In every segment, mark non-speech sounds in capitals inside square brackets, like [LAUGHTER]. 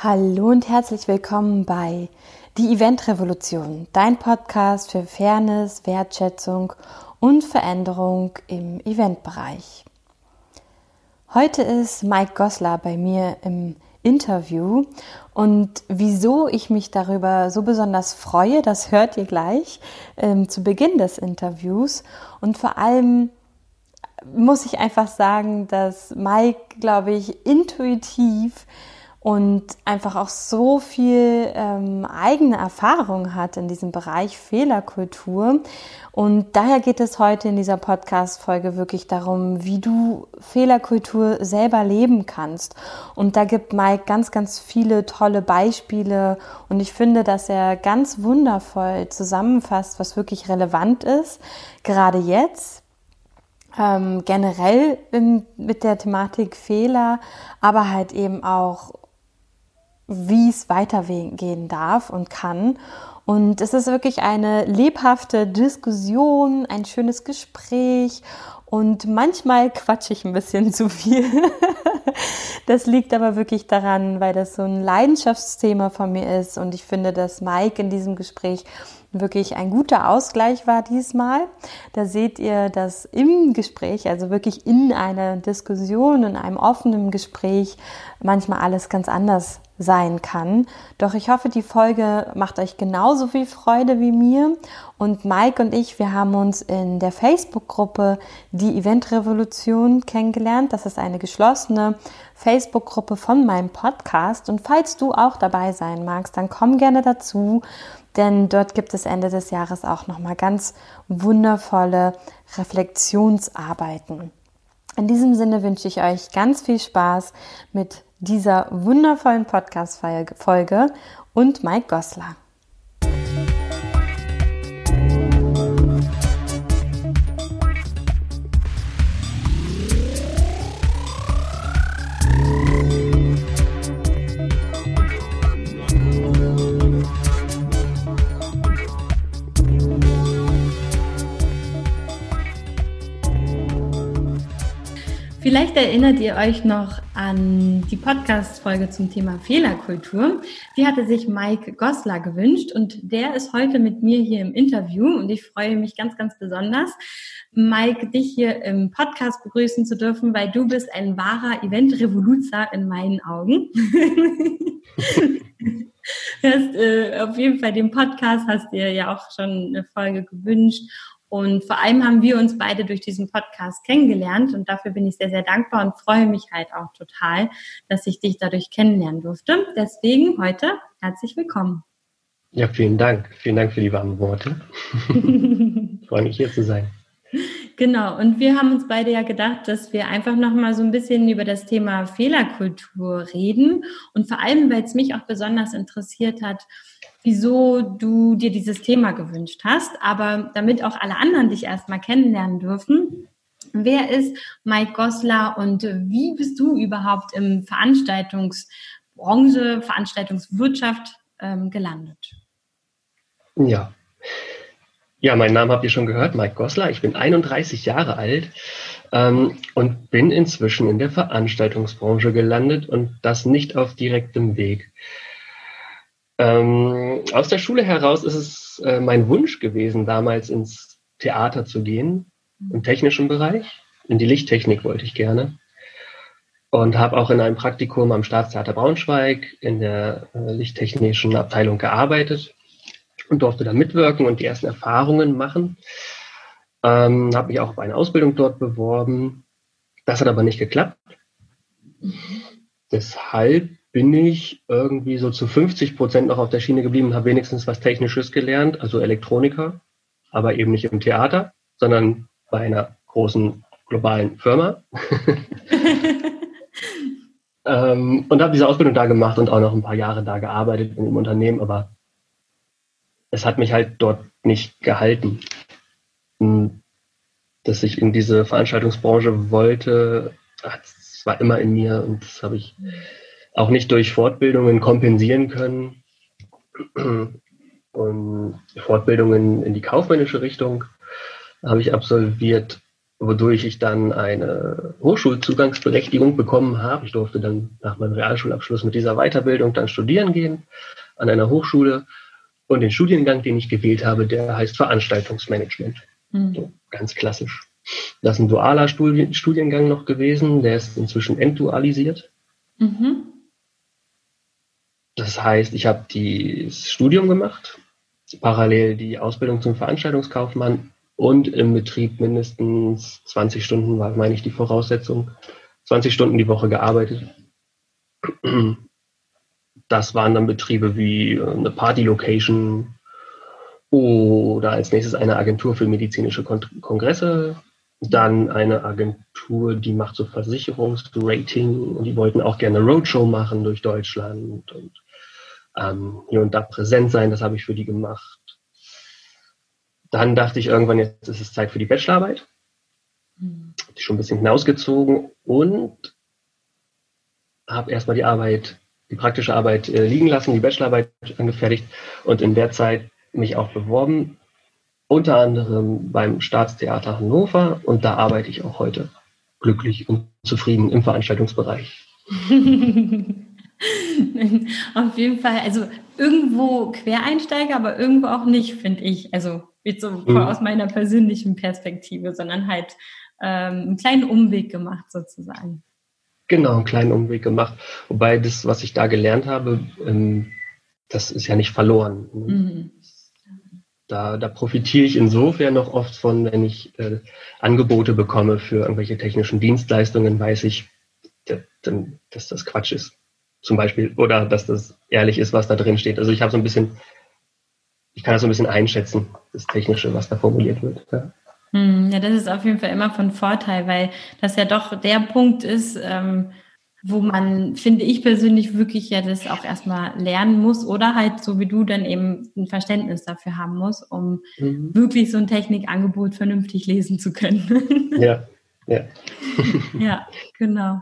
Hallo und herzlich willkommen bei Die Event Revolution, dein Podcast für Fairness, Wertschätzung und Veränderung im Eventbereich. Heute ist Mike Goslar bei mir im Interview und wieso ich mich darüber so besonders freue, das hört ihr gleich ähm, zu Beginn des Interviews und vor allem muss ich einfach sagen, dass Mike, glaube ich, intuitiv und einfach auch so viel ähm, eigene Erfahrung hat in diesem Bereich Fehlerkultur. Und daher geht es heute in dieser Podcast-Folge wirklich darum, wie du Fehlerkultur selber leben kannst. Und da gibt Mike ganz, ganz viele tolle Beispiele. Und ich finde, dass er ganz wundervoll zusammenfasst, was wirklich relevant ist, gerade jetzt ähm, generell in, mit der Thematik Fehler, aber halt eben auch wie es weitergehen darf und kann. Und es ist wirklich eine lebhafte Diskussion, ein schönes Gespräch und manchmal quatsche ich ein bisschen [LAUGHS] zu viel. das liegt aber wirklich daran, weil das so ein Leidenschaftsthema von mir ist und ich finde, dass Mike in diesem Gespräch wirklich ein guter Ausgleich war diesmal. Da seht ihr, dass im Gespräch, also wirklich in einer Diskussion, in einem offenen Gespräch, manchmal alles ganz anders sein kann. Doch ich hoffe, die Folge macht euch genauso viel Freude wie mir. Und Mike und ich, wir haben uns in der Facebook-Gruppe Die Event Revolution kennengelernt. Das ist eine geschlossene Facebook-Gruppe von meinem Podcast. Und falls du auch dabei sein magst, dann komm gerne dazu, denn dort gibt es Ende des Jahres auch nochmal ganz wundervolle Reflexionsarbeiten. In diesem Sinne wünsche ich euch ganz viel Spaß mit dieser wundervollen Podcast-Folge und Mike Goslar. Vielleicht erinnert ihr euch noch an die Podcast-Folge zum Thema Fehlerkultur. Die hatte sich Mike Goslar gewünscht und der ist heute mit mir hier im Interview und ich freue mich ganz, ganz besonders, Mike, dich hier im Podcast begrüßen zu dürfen, weil du bist ein wahrer Event-Revoluzer in meinen Augen. [LAUGHS] Du hast äh, auf jeden Fall den Podcast, hast dir ja auch schon eine Folge gewünscht und vor allem haben wir uns beide durch diesen Podcast kennengelernt und dafür bin ich sehr, sehr dankbar und freue mich halt auch total, dass ich dich dadurch kennenlernen durfte. Deswegen heute herzlich willkommen. Ja, vielen Dank. Vielen Dank für die warmen Worte. [LAUGHS] freue mich hier zu sein. Genau, und wir haben uns beide ja gedacht, dass wir einfach nochmal so ein bisschen über das Thema Fehlerkultur reden und vor allem, weil es mich auch besonders interessiert hat, wieso du dir dieses Thema gewünscht hast. Aber damit auch alle anderen dich erstmal kennenlernen dürfen, wer ist Mike Goslar und wie bist du überhaupt im Veranstaltungsbranche, Veranstaltungswirtschaft ähm, gelandet? Ja. Ja, meinen Namen habt ihr schon gehört, Mike Goslar. Ich bin 31 Jahre alt ähm, und bin inzwischen in der Veranstaltungsbranche gelandet und das nicht auf direktem Weg. Ähm, aus der Schule heraus ist es äh, mein Wunsch gewesen, damals ins Theater zu gehen, im technischen Bereich. In die Lichttechnik wollte ich gerne. Und habe auch in einem Praktikum am Staatstheater Braunschweig in der äh, lichttechnischen Abteilung gearbeitet und durfte da mitwirken und die ersten Erfahrungen machen. Ähm, habe mich auch auf eine Ausbildung dort beworben. Das hat aber nicht geklappt. Deshalb bin ich irgendwie so zu 50 Prozent noch auf der Schiene geblieben, habe wenigstens was Technisches gelernt, also Elektroniker, aber eben nicht im Theater, sondern bei einer großen globalen Firma. [LAUGHS] ähm, und habe diese Ausbildung da gemacht und auch noch ein paar Jahre da gearbeitet in dem Unternehmen, aber es hat mich halt dort nicht gehalten. Dass ich in diese Veranstaltungsbranche wollte, es war immer in mir und das habe ich auch nicht durch Fortbildungen kompensieren können. [CLEARS THROAT] Und Fortbildungen in die kaufmännische Richtung habe ich absolviert wodurch ich dann eine Hochschulzugangsberechtigung bekommen habe. Ich durfte dann nach meinem Realschulabschluss mit dieser Weiterbildung dann studieren gehen an einer Hochschule. Und den Studiengang, den ich gewählt habe, der heißt Veranstaltungsmanagement. Mhm. So, ganz klassisch. Das ist ein dualer Studiengang noch gewesen, der ist inzwischen entdualisiert. Mhm. Das heißt, ich habe das Studium gemacht, parallel die Ausbildung zum Veranstaltungskaufmann und im Betrieb mindestens 20 Stunden war, meine ich, die Voraussetzung. 20 Stunden die Woche gearbeitet. Das waren dann Betriebe wie äh, eine Party-Location oder als nächstes eine Agentur für medizinische Kongresse, dann eine Agentur, die macht so Versicherungsrating und die wollten auch gerne Roadshow machen durch Deutschland und ähm, hier und da präsent sein. Das habe ich für die gemacht. Dann dachte ich irgendwann, jetzt ist es Zeit für die Bachelorarbeit. Mhm. Die schon ein bisschen hinausgezogen und habe erstmal die Arbeit, die praktische Arbeit äh, liegen lassen, die Bachelorarbeit angefertigt und in der Zeit mich auch beworben, unter anderem beim Staatstheater Hannover und da arbeite ich auch heute glücklich und zufrieden im Veranstaltungsbereich. [LAUGHS] Auf jeden Fall, also irgendwo Quereinsteiger, aber irgendwo auch nicht, finde ich. Also jetzt so mhm. aus meiner persönlichen Perspektive, sondern halt ähm, einen kleinen Umweg gemacht sozusagen. Genau, einen kleinen Umweg gemacht. Wobei das, was ich da gelernt habe, ähm, das ist ja nicht verloren. Mhm. Da, da profitiere ich insofern noch oft von, wenn ich äh, Angebote bekomme für irgendwelche technischen Dienstleistungen, weiß ich, dass das Quatsch ist zum Beispiel, oder dass das ehrlich ist, was da drin steht. Also ich habe so ein bisschen, ich kann das so ein bisschen einschätzen, das Technische, was da formuliert wird. Ja. Hm, ja, das ist auf jeden Fall immer von Vorteil, weil das ja doch der Punkt ist, ähm, wo man, finde ich persönlich, wirklich ja das auch erstmal lernen muss oder halt so wie du dann eben ein Verständnis dafür haben muss, um mhm. wirklich so ein Technikangebot vernünftig lesen zu können. [LAUGHS] ja, ja. [LAUGHS] ja, genau.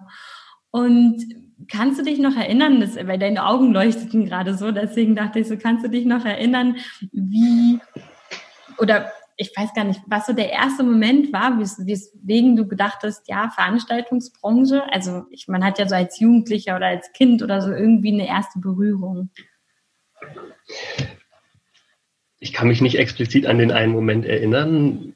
Und kannst du dich noch erinnern, das, weil deine Augen leuchteten gerade so, deswegen dachte ich so, kannst du dich noch erinnern, wie, oder ich weiß gar nicht, was so der erste Moment war, weswegen du gedacht hast, ja, Veranstaltungsbranche, also ich, man hat ja so als Jugendlicher oder als Kind oder so irgendwie eine erste Berührung. Ich kann mich nicht explizit an den einen Moment erinnern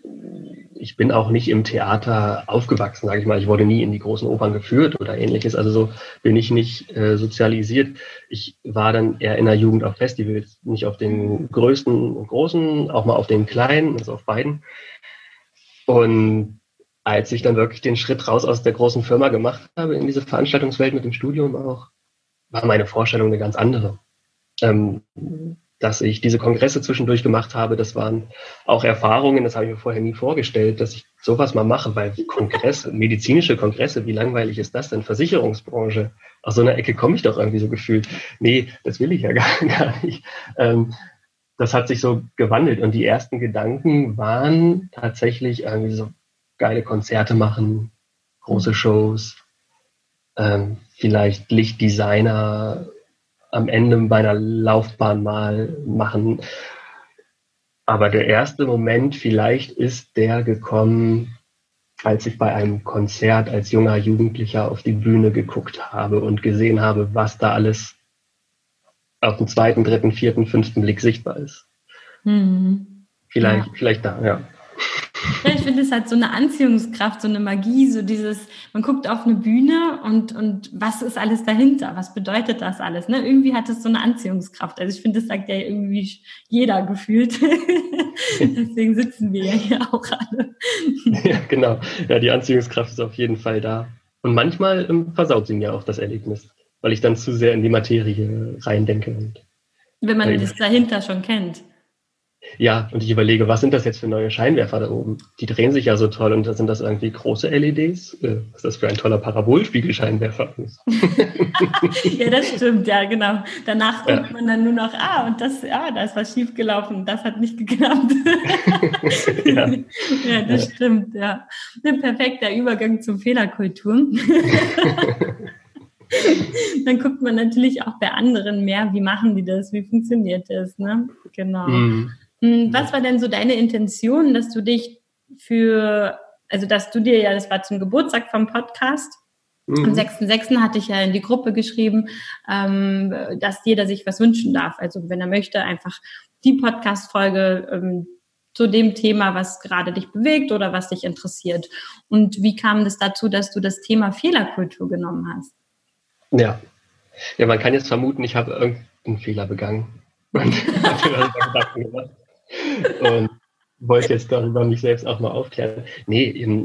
ich bin auch nicht im Theater aufgewachsen, sage ich mal. Ich wurde nie in die großen Opern geführt oder ähnliches. Also so bin ich nicht äh, sozialisiert. Ich war dann eher in der Jugend auf Festivals, nicht auf den größten und großen, auch mal auf den kleinen, also auf beiden. Und als ich dann wirklich den Schritt raus aus der großen Firma gemacht habe in diese Veranstaltungswelt mit dem Studium auch, war meine Vorstellung eine ganz andere. Ähm, dass ich diese Kongresse zwischendurch gemacht habe, das waren auch Erfahrungen, das habe ich mir vorher nie vorgestellt, dass ich sowas mal mache, weil Kongresse, medizinische Kongresse, wie langweilig ist das denn? Versicherungsbranche, aus so einer Ecke komme ich doch irgendwie so gefühlt. Nee, das will ich ja gar, [LAUGHS] gar nicht. Ähm, das hat sich so gewandelt und die ersten Gedanken waren tatsächlich irgendwie so geile Konzerte machen, große Shows, ähm, vielleicht Lichtdesigner, am Ende meiner Laufbahn mal machen. Aber der erste Moment vielleicht ist der gekommen, als ich bei einem Konzert als junger Jugendlicher auf die Bühne geguckt habe und gesehen habe, was da alles auf dem zweiten, dritten, vierten, fünften Blick sichtbar ist. Mhm. Vielleicht, ja. vielleicht da, ja. Ja, ich finde, es hat so eine Anziehungskraft, so eine Magie, so dieses, man guckt auf eine Bühne und, und was ist alles dahinter? Was bedeutet das alles? Ne? Irgendwie hat es so eine Anziehungskraft. Also ich finde, das sagt ja irgendwie jeder gefühlt. [LAUGHS] Deswegen sitzen wir ja hier auch alle. [LAUGHS] ja, genau. Ja, die Anziehungskraft ist auf jeden Fall da. Und manchmal ähm, versaut sie mir auch das Erlebnis, weil ich dann zu sehr in die Materie reindenke. Und, Wenn man das dahinter schon kennt. Ja, und ich überlege, was sind das jetzt für neue Scheinwerfer da oben? Die drehen sich ja so toll und sind das irgendwie große LEDs? Äh, was ist das für ein toller Parabolspiegelscheinwerfer? [LAUGHS] ja, das stimmt, ja, genau. Danach ja. denkt man dann nur noch, ah, und das, ah, da ist was schiefgelaufen, das hat nicht geklappt. [LAUGHS] ja. ja, das ja. stimmt, ja. Ein perfekter Übergang zum Fehlerkultur. [LAUGHS] dann guckt man natürlich auch bei anderen mehr, wie machen die das, wie funktioniert das, ne? Genau. Mhm. Hm, was war denn so deine Intention, dass du dich für also dass du dir ja, das war zum Geburtstag vom Podcast. Mhm. Am 6.6. hatte ich ja in die Gruppe geschrieben, ähm, dass jeder sich was wünschen darf. Also wenn er möchte, einfach die Podcast-Folge ähm, zu dem Thema, was gerade dich bewegt oder was dich interessiert. Und wie kam das dazu, dass du das Thema Fehlerkultur genommen hast? Ja, ja man kann jetzt vermuten, ich habe irgendeinen Fehler begangen. [LAUGHS] Und, und wollte jetzt darüber mich selbst auch mal aufklären. Nee,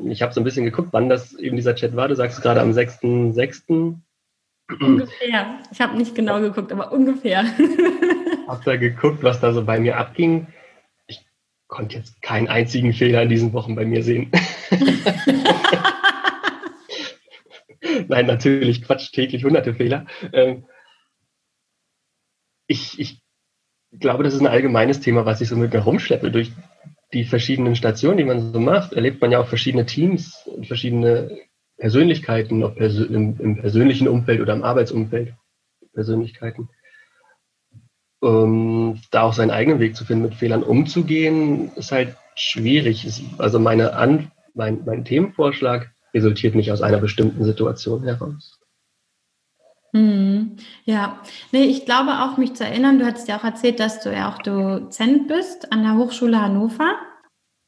ich habe so ein bisschen geguckt, wann das eben dieser Chat war. Du sagst gerade am 6.6. Ungefähr. Ich habe nicht genau geguckt, aber ungefähr. [LAUGHS] hab da geguckt, was da so bei mir abging. Ich konnte jetzt keinen einzigen Fehler in diesen Wochen bei mir sehen. [LAUGHS] Nein, natürlich, Quatsch, täglich hunderte Fehler. Ähm, ich, ich glaube, das ist ein allgemeines Thema, was ich so mit mir rumschleppe durch die verschiedenen Stationen, die man so macht, erlebt man ja auch verschiedene Teams und verschiedene Persönlichkeiten, ob pers im, im, persönlichen Umfeld oder im Arbeitsumfeld Persönlichkeiten. Um, da auch seinen eigenen Weg zu finden, mit Fehlern umzugehen, ist halt schwierig. Also meine An mein, mein Themenvorschlag resultiert nicht aus einer bestimmten Situation heraus. Hm, ja, nee, ich glaube auch, mich zu erinnern, du hattest ja auch erzählt, dass du ja auch Dozent bist an der Hochschule Hannover.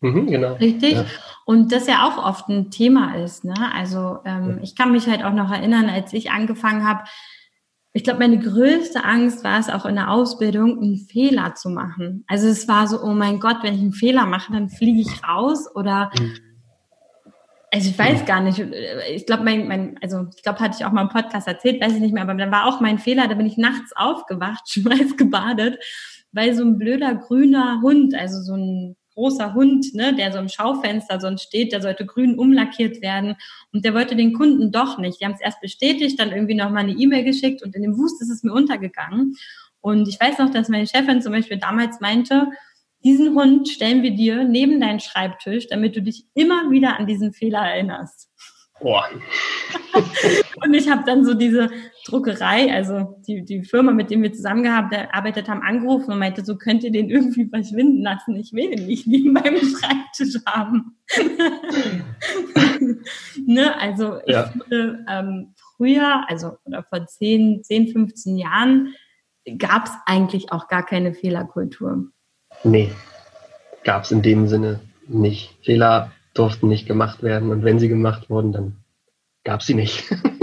Mhm, genau. Richtig. Ja. Und das ja auch oft ein Thema ist. Ne? Also ähm, ich kann mich halt auch noch erinnern, als ich angefangen habe, ich glaube, meine größte Angst war es auch in der Ausbildung, einen Fehler zu machen. Also es war so, oh mein Gott, wenn ich einen Fehler mache, dann fliege ich raus oder mhm also ich weiß gar nicht. Ich glaube, mein, mein, also ich glaube, hatte ich auch mal im Podcast erzählt, weiß ich nicht mehr, aber dann war auch mein Fehler, da bin ich nachts aufgewacht, [LAUGHS] schmeiß gebadet, weil so ein blöder grüner Hund, also so ein großer Hund, ne, der so im Schaufenster sonst steht, der sollte grün umlackiert werden und der wollte den Kunden doch nicht. Die haben es erst bestätigt, dann irgendwie nochmal eine E-Mail geschickt und in dem Wust ist es mir untergegangen. Und ich weiß noch, dass meine Chefin zum Beispiel damals meinte, diesen Hund stellen wir dir neben deinen Schreibtisch, damit du dich immer wieder an diesen Fehler erinnerst. Boah. [LAUGHS] und ich habe dann so diese Druckerei, also die, die Firma, mit dem wir zusammengearbeitet haben, angerufen und meinte, so könnt ihr den irgendwie verschwinden lassen. Ich will den nicht neben meinem Schreibtisch haben. [LAUGHS] ne? Also ich ja. ähm, früher, also oder vor 10, 10 15 Jahren, gab es eigentlich auch gar keine Fehlerkultur. Nee, gab es in dem Sinne nicht. Fehler durften nicht gemacht werden und wenn sie gemacht wurden, dann gab es sie nicht. [LAUGHS]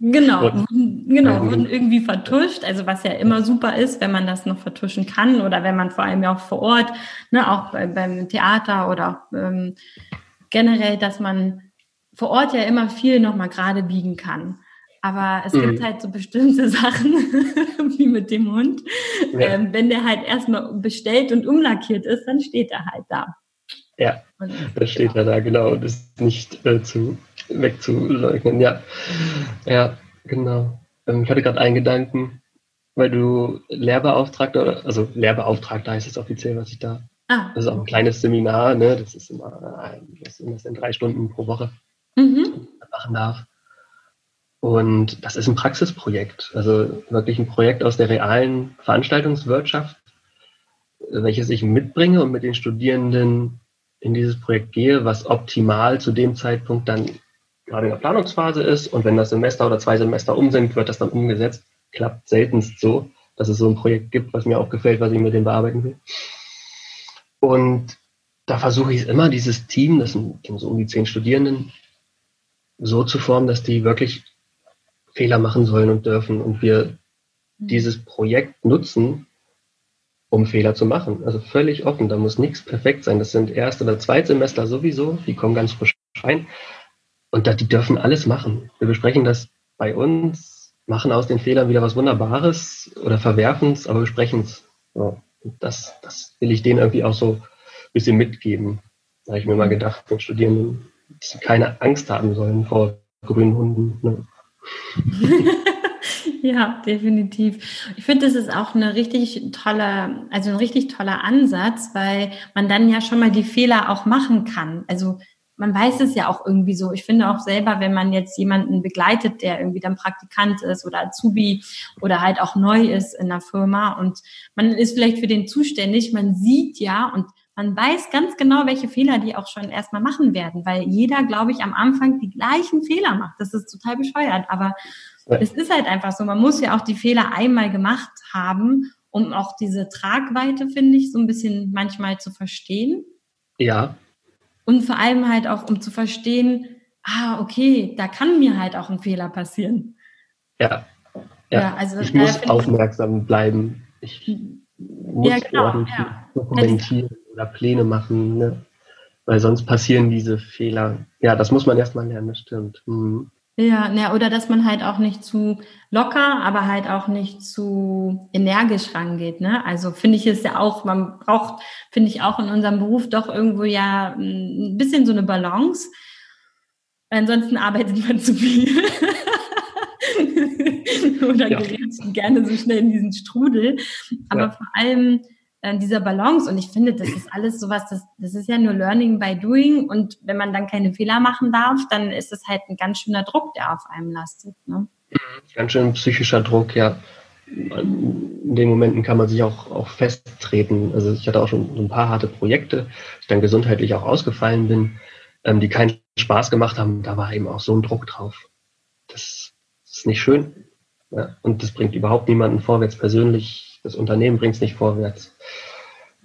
Genau, wurden, genau, wurden irgendwie vertuscht, also was ja immer super ist, wenn man das noch vertuschen kann oder wenn man vor allem ja auch vor Ort, ne, auch bei, beim Theater oder auch, ähm, generell, dass man vor Ort ja immer viel nochmal gerade biegen kann. Aber es mhm. gibt halt so bestimmte [LAUGHS] Sachen, wie mit dem Hund. Ja. Ähm, wenn der halt erstmal bestellt und umlackiert ist, dann steht er halt da. Ja, und, da steht ja. er da, genau, und ist nicht äh, zu, wegzuleugnen. Ja, ja, genau. Ähm, ich hatte gerade einen Gedanken, weil du Lehrbeauftragter, also Lehrbeauftragter heißt es offiziell, was ich da. Ah. Das ist auch ein kleines Seminar, ne? Das ist immer, das sind drei Stunden pro Woche mhm. machen darf. Und das ist ein Praxisprojekt, also wirklich ein Projekt aus der realen Veranstaltungswirtschaft, welches ich mitbringe und mit den Studierenden in dieses Projekt gehe, was optimal zu dem Zeitpunkt dann gerade in der Planungsphase ist. Und wenn das Semester oder zwei Semester um sind, wird das dann umgesetzt. Klappt seltenst so, dass es so ein Projekt gibt, was mir auch gefällt, was ich mit dem bearbeiten will. Und da versuche ich immer, dieses Team, das sind so um die zehn Studierenden, so zu formen, dass die wirklich Fehler machen sollen und dürfen und wir mhm. dieses Projekt nutzen, um Fehler zu machen. Also völlig offen, da muss nichts perfekt sein. Das sind Erst- oder Zweitsemester sowieso, die kommen ganz frisch rein und da, die dürfen alles machen. Wir besprechen das bei uns, machen aus den Fehlern wieder was Wunderbares oder verwerfen es, aber besprechen es. So. Das, das will ich denen irgendwie auch so ein bisschen mitgeben. Da habe ich mir mal gedacht, den Studierenden, dass sie keine Angst haben sollen vor grünen Hunden. Ne? [LAUGHS] ja, definitiv. Ich finde, das ist auch eine richtig tolle, also ein richtig toller Ansatz, weil man dann ja schon mal die Fehler auch machen kann. Also man weiß es ja auch irgendwie so. Ich finde auch selber, wenn man jetzt jemanden begleitet, der irgendwie dann Praktikant ist oder Azubi oder halt auch neu ist in der Firma und man ist vielleicht für den zuständig, man sieht ja und man weiß ganz genau, welche Fehler die auch schon erstmal machen werden, weil jeder, glaube ich, am Anfang die gleichen Fehler macht. Das ist total bescheuert, aber es ist halt einfach so. Man muss ja auch die Fehler einmal gemacht haben, um auch diese Tragweite, finde ich, so ein bisschen manchmal zu verstehen. Ja. Und vor allem halt auch, um zu verstehen, ah, okay, da kann mir halt auch ein Fehler passieren. Ja. Ja, ja also ich muss aufmerksam bleiben. Ich muss ja, genau, ordentlich ja. dokumentieren oder Pläne machen, ne? weil sonst passieren diese Fehler. Ja, das muss man erstmal lernen, das stimmt. Mhm. Ja, ne, oder dass man halt auch nicht zu locker, aber halt auch nicht zu energisch rangeht. Ne? Also finde ich es ja auch, man braucht, finde ich auch in unserem Beruf doch irgendwo ja ein bisschen so eine Balance. Ansonsten arbeitet man zu viel. [LAUGHS] oder ja. gerät gerne so schnell in diesen Strudel. Aber ja. vor allem äh, dieser Balance. Und ich finde, das ist alles sowas, das, das ist ja nur Learning by Doing. Und wenn man dann keine Fehler machen darf, dann ist es halt ein ganz schöner Druck, der auf einem lastet. Ne? Ganz schön psychischer Druck, ja. In den Momenten kann man sich auch, auch festtreten. Also ich hatte auch schon ein paar harte Projekte, ich dann gesundheitlich auch ausgefallen bin, ähm, die keinen Spaß gemacht haben. Da war eben auch so ein Druck drauf. Das ist nicht schön. Ja, und das bringt überhaupt niemanden vorwärts. Persönlich, das Unternehmen bringt es nicht vorwärts.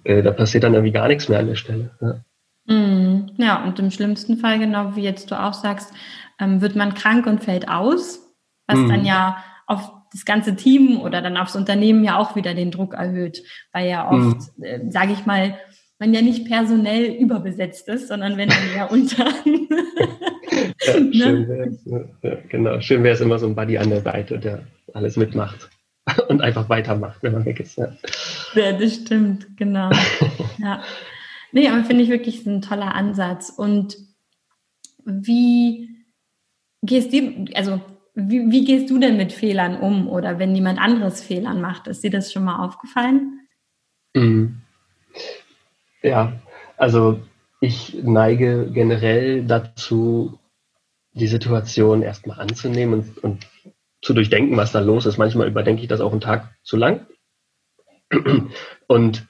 Äh, da passiert dann irgendwie gar nichts mehr an der Stelle. Ja. Mm, ja, und im schlimmsten Fall, genau wie jetzt du auch sagst, ähm, wird man krank und fällt aus, was mm. dann ja auf das ganze Team oder dann aufs Unternehmen ja auch wieder den Druck erhöht, weil ja oft, mm. äh, sage ich mal, man ja nicht personell überbesetzt ist, sondern wenn dann ja unter. [LAUGHS] ja, ne? schön wär's, ja, genau. Schön wäre es immer so ein Buddy an der Seite, der alles mitmacht [LAUGHS] und einfach weitermacht, wenn man weg ist. Ja, ja das stimmt, genau. [LAUGHS] ja. Nee, aber finde ich wirklich ein toller Ansatz. Und wie gehst du, also wie, wie gehst du denn mit Fehlern um oder wenn jemand anderes Fehlern macht? Ist dir das schon mal aufgefallen? Mhm. Ja, also ich neige generell dazu, die Situation erstmal anzunehmen und, und zu durchdenken, was da los ist. Manchmal überdenke ich das auch einen Tag zu lang und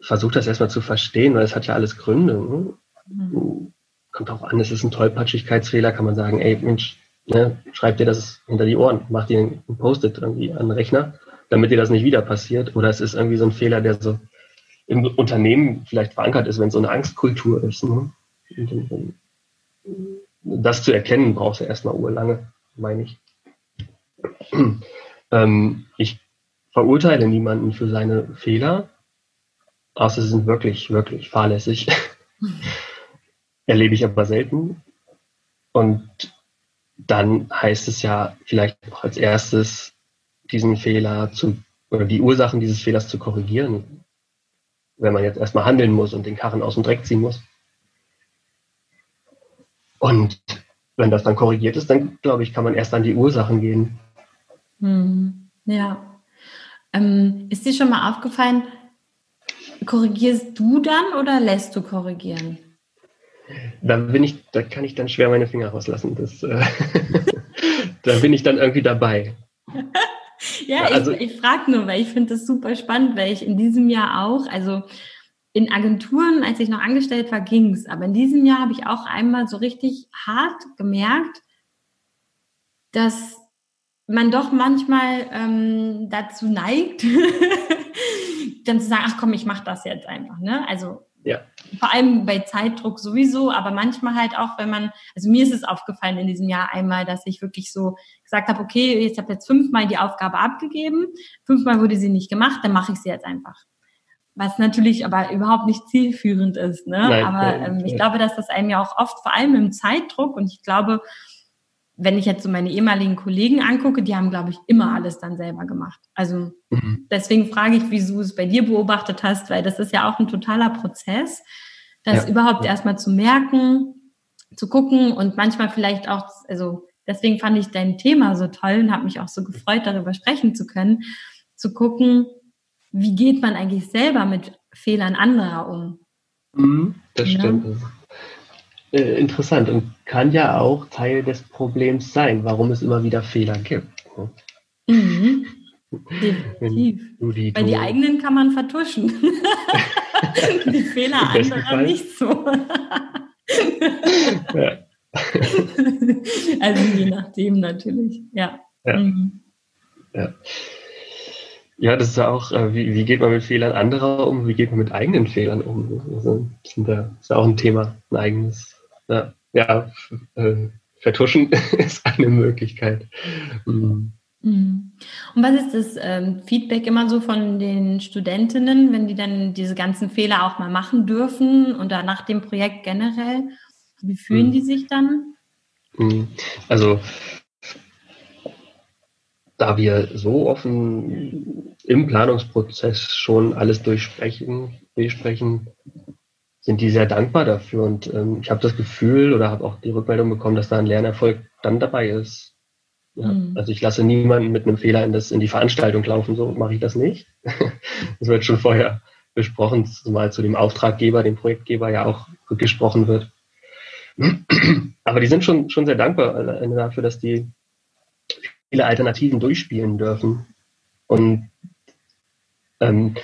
versuche das erstmal zu verstehen, weil es hat ja alles Gründe. Ne? Mhm. Kommt auch an, es ist ein Tollpatschigkeitsfehler, kann man sagen, ey Mensch, ne, schreib dir das hinter die Ohren, mach dir ein Post-it irgendwie an den Rechner, damit dir das nicht wieder passiert. Oder es ist irgendwie so ein Fehler, der so im Unternehmen vielleicht verankert ist, wenn es so eine Angstkultur ist. Ne? Das zu erkennen, brauchst du erstmal urlange, meine ich. [CLEARS THROAT] ähm, ich verurteile niemanden für seine Fehler, außer sie sind wirklich, wirklich fahrlässig. [LAUGHS] Erlebe ich aber selten. Und dann heißt es ja vielleicht auch als erstes, diesen Fehler zu, oder die Ursachen dieses Fehlers zu korrigieren wenn man jetzt erstmal handeln muss und den Karren aus dem Dreck ziehen muss. Und wenn das dann korrigiert ist, dann glaube ich, kann man erst an die Ursachen gehen. Hm, ja. Ähm, ist dir schon mal aufgefallen, korrigierst du dann oder lässt du korrigieren? Da bin ich, da kann ich dann schwer meine Finger rauslassen. Das, äh, [LAUGHS] da bin ich dann irgendwie dabei. [LAUGHS] ja, also, ich, ich frage nur, weil ich finde das super spannend, weil ich in diesem Jahr auch, also in Agenturen, als ich noch angestellt war, ging es. Aber in diesem Jahr habe ich auch einmal so richtig hart gemerkt, dass man doch manchmal ähm, dazu neigt, [LAUGHS] dann zu sagen, ach komm, ich mache das jetzt einfach. Ne? Also ja. vor allem bei Zeitdruck sowieso, aber manchmal halt auch, wenn man, also mir ist es aufgefallen in diesem Jahr einmal, dass ich wirklich so gesagt habe, okay, ich habe jetzt fünfmal die Aufgabe abgegeben, fünfmal wurde sie nicht gemacht, dann mache ich sie jetzt einfach. Was natürlich aber überhaupt nicht zielführend ist. Ne? Nein, aber ähm, ich glaube, dass das einem ja auch oft, vor allem im Zeitdruck, und ich glaube, wenn ich jetzt so meine ehemaligen Kollegen angucke, die haben, glaube ich, immer alles dann selber gemacht. Also mhm. deswegen frage ich, wieso du es bei dir beobachtet hast, weil das ist ja auch ein totaler Prozess, das ja. überhaupt ja. erstmal zu merken, zu gucken und manchmal vielleicht auch, also deswegen fand ich dein Thema so toll und habe mich auch so gefreut, darüber sprechen zu können, zu gucken, wie geht man eigentlich selber mit Fehlern anderer um. Mhm, das ja? stimmt. Äh, interessant und kann ja auch Teil des Problems sein, warum es immer wieder Fehler gibt. Ne? Mhm. Definitiv. Die, Weil die eigenen kann man vertuschen. [LAUGHS] Die Fehler anderer nicht so. ja. [LAUGHS] also je nachdem natürlich, ja. Ja. Mhm. ja. Ja, das ist ja auch, äh, wie, wie geht man mit Fehlern anderer um, wie geht man mit eigenen Fehlern um? Also, das ist ja auch ein Thema, ein eigenes. Ja, ja äh, vertuschen [LAUGHS] ist eine Möglichkeit. Mhm. mhm. Und was ist das ähm, Feedback immer so von den Studentinnen, wenn die dann diese ganzen Fehler auch mal machen dürfen oder nach dem Projekt generell? Wie fühlen mhm. die sich dann? Mhm. Also da wir so offen im Planungsprozess schon alles durchsprechen, besprechen, sind die sehr dankbar dafür. Und ähm, ich habe das Gefühl oder habe auch die Rückmeldung bekommen, dass da ein Lernerfolg dann dabei ist. Ja, mhm. Also ich lasse niemanden mit einem Fehler in, das, in die Veranstaltung laufen, so mache ich das nicht. [LAUGHS] das wird schon vorher besprochen, zumal zu dem Auftraggeber, dem Projektgeber ja auch gesprochen wird. [CLEARS THROAT] Aber die sind schon, schon sehr dankbar dafür, dass die viele Alternativen durchspielen dürfen und ähm,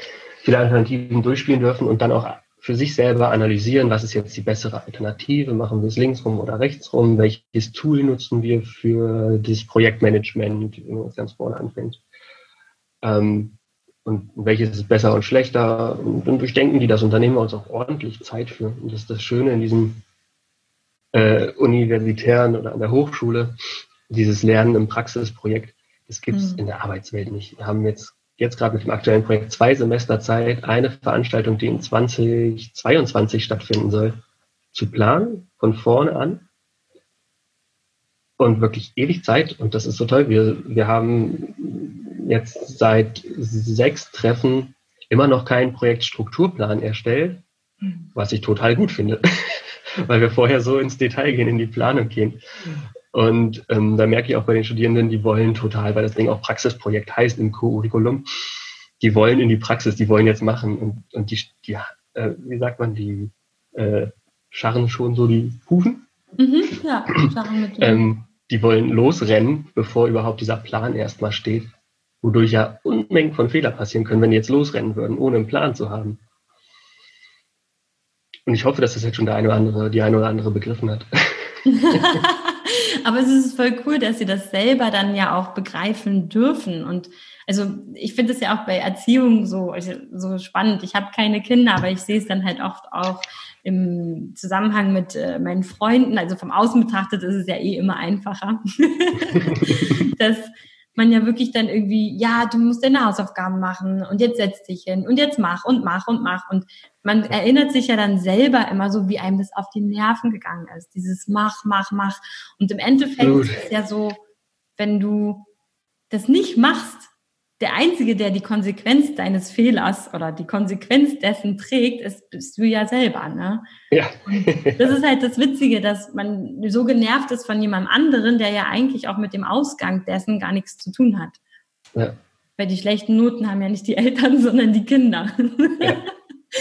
viele Alternativen durchspielen dürfen und dann auch für sich selber analysieren, was ist jetzt die bessere Alternative, machen wir es linksrum oder rechtsrum, welches Tool nutzen wir für das Projektmanagement, wenn man ganz vorne anfängt. Ähm, und welches ist besser und schlechter. Und dann durchdenken die das und dann nehmen wir uns auch ordentlich Zeit für. Und das ist das Schöne in diesem äh, universitären oder an der Hochschule, dieses Lernen im Praxisprojekt, das gibt es mhm. in der Arbeitswelt nicht. Wir haben jetzt, jetzt gerade mit dem aktuellen Projekt zwei Semester Zeit, eine Veranstaltung, die in 2022 stattfinden soll, zu planen, von vorne an. Und wirklich ewig Zeit. Und das ist so toll. Wir, wir haben jetzt seit sechs Treffen immer noch keinen Projektstrukturplan erstellt, mhm. was ich total gut finde, [LAUGHS] weil wir vorher so ins Detail gehen, in die Planung gehen. Und ähm, da merke ich auch bei den Studierenden, die wollen total, weil das Ding auch Praxisprojekt heißt im Curriculum, die wollen in die Praxis, die wollen jetzt machen. Und, und die, die äh, wie sagt man, die äh, scharren schon so die Hufen. Mhm, ja, scharren mit ähm, Die wollen losrennen, bevor überhaupt dieser Plan erstmal steht. Wodurch ja Unmengen von Fehler passieren können, wenn die jetzt losrennen würden, ohne einen Plan zu haben. Und ich hoffe, dass das jetzt schon der eine oder andere, die eine oder andere begriffen hat. [LAUGHS] [LAUGHS] Aber es ist voll cool, dass sie das selber dann ja auch begreifen dürfen. Und also ich finde es ja auch bei Erziehung so, also so spannend. Ich habe keine Kinder, aber ich sehe es dann halt oft auch im Zusammenhang mit äh, meinen Freunden. Also vom Außen betrachtet ist es ja eh immer einfacher. [LAUGHS] dass man ja wirklich dann irgendwie, ja, du musst deine Hausaufgaben machen und jetzt setz dich hin und jetzt mach und mach und mach. Und man erinnert sich ja dann selber immer so, wie einem das auf die Nerven gegangen ist. Dieses mach, mach, mach. Und im Endeffekt Gut. ist es ja so, wenn du das nicht machst, der Einzige, der die Konsequenz deines Fehlers oder die Konsequenz dessen trägt, ist, bist du ja selber. Ne? Ja. das ist halt das Witzige, dass man so genervt ist von jemandem anderen, der ja eigentlich auch mit dem Ausgang dessen gar nichts zu tun hat. Ja. Weil die schlechten Noten haben ja nicht die Eltern, [LAUGHS] sondern die Kinder. Ja.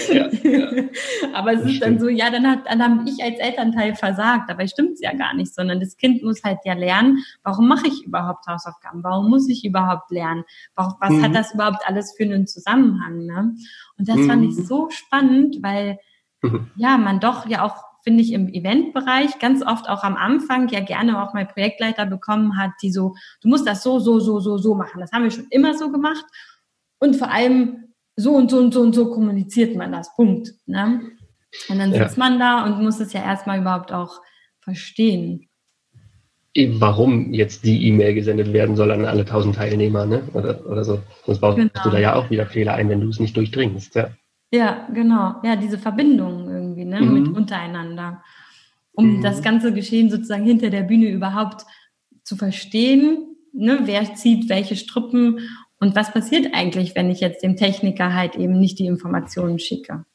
Ja, [LAUGHS] Aber es das ist stimmt. dann so, ja, dann, hat, dann habe ich als Elternteil versagt. Dabei stimmt es ja gar nicht, sondern das Kind muss halt ja lernen, warum mache ich überhaupt Hausaufgaben? Warum muss ich überhaupt lernen? Was mhm. hat das überhaupt alles für einen Zusammenhang? Ne? Und das mhm. fand ich mhm. so spannend, weil mhm. ja, man doch ja auch finde ich, im Eventbereich ganz oft auch am Anfang ja gerne auch mal Projektleiter bekommen hat, die so, du musst das so, so, so, so, so machen. Das haben wir schon immer so gemacht. Und vor allem so und so und so und so kommuniziert man das. Punkt. Ne? Und dann sitzt ja. man da und muss es ja erstmal überhaupt auch verstehen. Warum jetzt die E-Mail gesendet werden soll an alle tausend Teilnehmer, ne? Oder, oder so. Sonst baust genau. du da ja auch wieder Fehler ein, wenn du es nicht durchdringst, ja. Ja, genau. Ja, diese Verbindung irgendwie, ne, mhm. mit untereinander. Um mhm. das ganze Geschehen sozusagen hinter der Bühne überhaupt zu verstehen, ne, wer zieht welche Struppen und was passiert eigentlich, wenn ich jetzt dem Techniker halt eben nicht die Informationen schicke?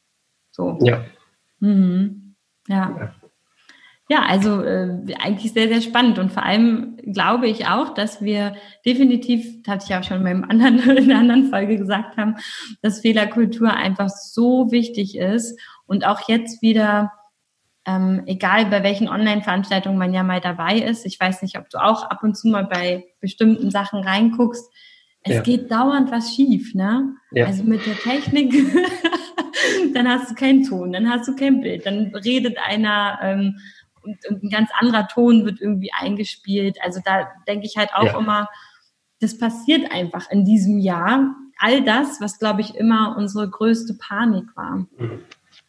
So. Ja. Mhm. Ja. ja. Ja, also äh, eigentlich sehr, sehr spannend und vor allem glaube ich auch, dass wir definitiv, das hatte ich ja auch schon in, meinem anderen, [LAUGHS] in einer anderen Folge gesagt haben, dass Fehlerkultur einfach so wichtig ist und auch jetzt wieder, ähm, egal bei welchen Online-Veranstaltungen man ja mal dabei ist, ich weiß nicht, ob du auch ab und zu mal bei bestimmten Sachen reinguckst, es ja. geht dauernd was schief, ne? Ja. Also mit der Technik [LAUGHS] dann hast du keinen Ton, dann hast du kein Bild, dann redet einer ähm, und, und, ein ganz anderer Ton wird irgendwie eingespielt. Also da denke ich halt auch ja. immer, das passiert einfach in diesem Jahr. All das, was glaube ich immer unsere größte Panik war.